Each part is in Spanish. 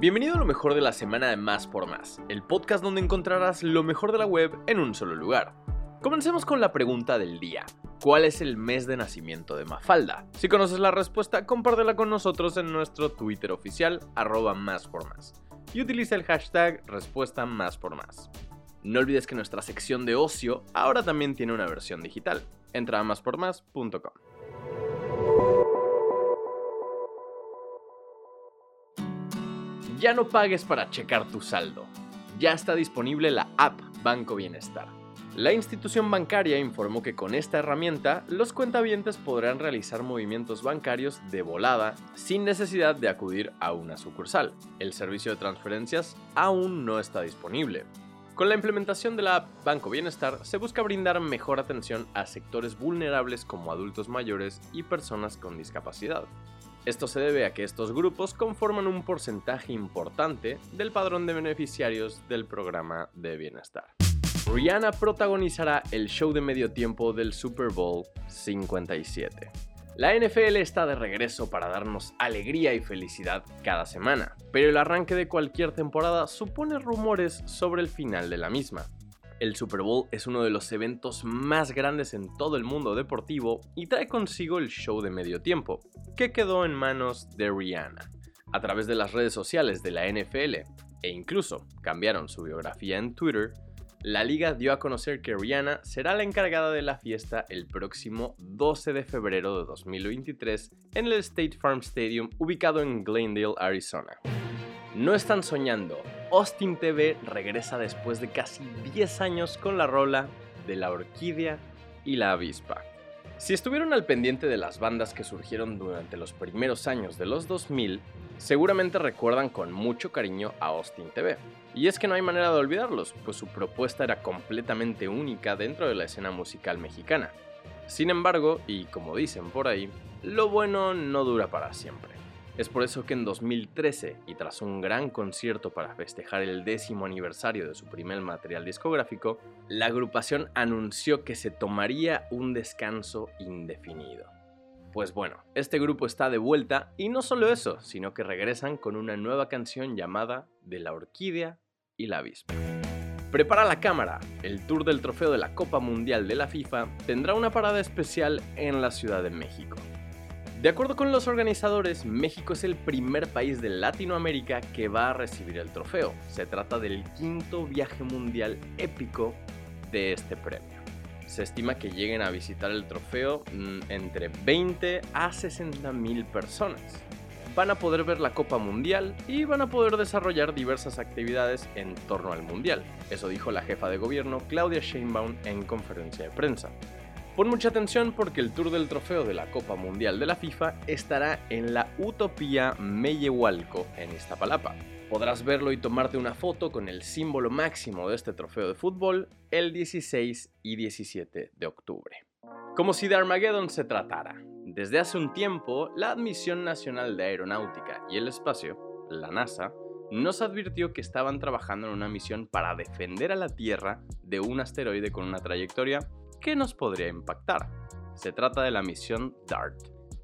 Bienvenido a lo mejor de la semana de Más por Más, el podcast donde encontrarás lo mejor de la web en un solo lugar. Comencemos con la pregunta del día. ¿Cuál es el mes de nacimiento de Mafalda? Si conoces la respuesta, compártela con nosotros en nuestro Twitter oficial, arroba más por más. Y utiliza el hashtag respuesta más por más. No olvides que nuestra sección de ocio ahora también tiene una versión digital. Entra a máspormás.com. Ya no pagues para checar tu saldo. Ya está disponible la app Banco Bienestar. La institución bancaria informó que con esta herramienta los cuentavientes podrán realizar movimientos bancarios de volada sin necesidad de acudir a una sucursal. El servicio de transferencias aún no está disponible. Con la implementación de la app Banco Bienestar se busca brindar mejor atención a sectores vulnerables como adultos mayores y personas con discapacidad. Esto se debe a que estos grupos conforman un porcentaje importante del padrón de beneficiarios del programa de bienestar. Rihanna protagonizará el show de medio tiempo del Super Bowl 57. La NFL está de regreso para darnos alegría y felicidad cada semana, pero el arranque de cualquier temporada supone rumores sobre el final de la misma. El Super Bowl es uno de los eventos más grandes en todo el mundo deportivo y trae consigo el show de medio tiempo, que quedó en manos de Rihanna. A través de las redes sociales de la NFL, e incluso cambiaron su biografía en Twitter, la liga dio a conocer que Rihanna será la encargada de la fiesta el próximo 12 de febrero de 2023 en el State Farm Stadium ubicado en Glendale, Arizona. No están soñando, Austin TV regresa después de casi 10 años con la rola de la orquídea y la avispa. Si estuvieron al pendiente de las bandas que surgieron durante los primeros años de los 2000, seguramente recuerdan con mucho cariño a Austin TV. Y es que no hay manera de olvidarlos, pues su propuesta era completamente única dentro de la escena musical mexicana. Sin embargo, y como dicen por ahí, lo bueno no dura para siempre. Es por eso que en 2013, y tras un gran concierto para festejar el décimo aniversario de su primer material discográfico, la agrupación anunció que se tomaría un descanso indefinido. Pues bueno, este grupo está de vuelta y no solo eso, sino que regresan con una nueva canción llamada De la Orquídea y la Avispa. Prepara la cámara, el tour del trofeo de la Copa Mundial de la FIFA tendrá una parada especial en la Ciudad de México. De acuerdo con los organizadores, México es el primer país de Latinoamérica que va a recibir el trofeo. Se trata del quinto viaje mundial épico de este premio. Se estima que lleguen a visitar el trofeo mm, entre 20 a 60 mil personas. Van a poder ver la Copa Mundial y van a poder desarrollar diversas actividades en torno al Mundial. Eso dijo la jefa de gobierno Claudia Sheinbaum en conferencia de prensa. Pon mucha atención porque el tour del trofeo de la Copa Mundial de la FIFA estará en la Utopía Meyehualco en Iztapalapa. Podrás verlo y tomarte una foto con el símbolo máximo de este trofeo de fútbol el 16 y 17 de octubre. Como si de Armageddon se tratara. Desde hace un tiempo, la Admisión Nacional de Aeronáutica y el Espacio, la NASA, nos advirtió que estaban trabajando en una misión para defender a la Tierra de un asteroide con una trayectoria ¿qué nos podría impactar? Se trata de la misión DART.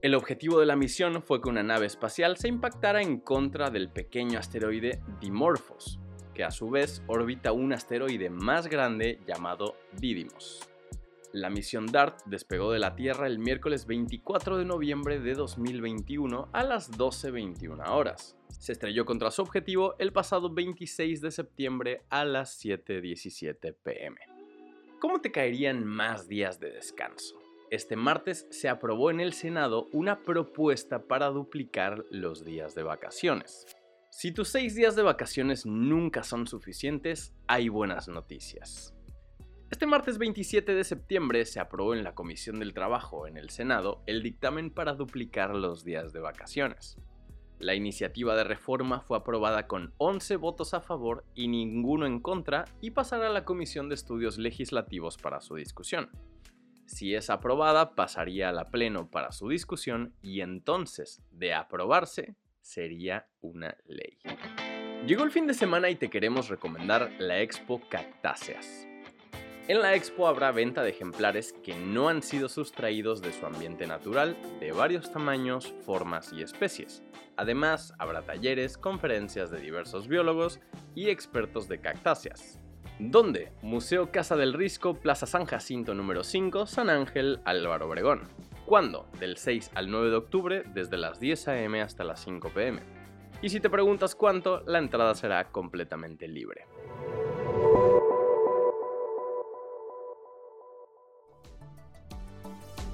El objetivo de la misión fue que una nave espacial se impactara en contra del pequeño asteroide Dimorphos, que a su vez orbita un asteroide más grande llamado Didymos. La misión DART despegó de la Tierra el miércoles 24 de noviembre de 2021 a las 12.21 horas. Se estrelló contra su objetivo el pasado 26 de septiembre a las 7.17 pm. ¿Cómo te caerían más días de descanso? Este martes se aprobó en el Senado una propuesta para duplicar los días de vacaciones. Si tus seis días de vacaciones nunca son suficientes, hay buenas noticias. Este martes 27 de septiembre se aprobó en la Comisión del Trabajo en el Senado el dictamen para duplicar los días de vacaciones. La iniciativa de reforma fue aprobada con 11 votos a favor y ninguno en contra y pasará a la Comisión de Estudios Legislativos para su discusión. Si es aprobada, pasaría a la Pleno para su discusión y entonces, de aprobarse, sería una ley. Llegó el fin de semana y te queremos recomendar la Expo Cactáceas. En la expo habrá venta de ejemplares que no han sido sustraídos de su ambiente natural, de varios tamaños, formas y especies. Además, habrá talleres, conferencias de diversos biólogos y expertos de cactáceas. ¿Dónde? Museo Casa del Risco, Plaza San Jacinto número 5, San Ángel, Álvaro Obregón. ¿Cuándo? Del 6 al 9 de octubre, desde las 10 a.m. hasta las 5 p.m. Y si te preguntas cuánto, la entrada será completamente libre.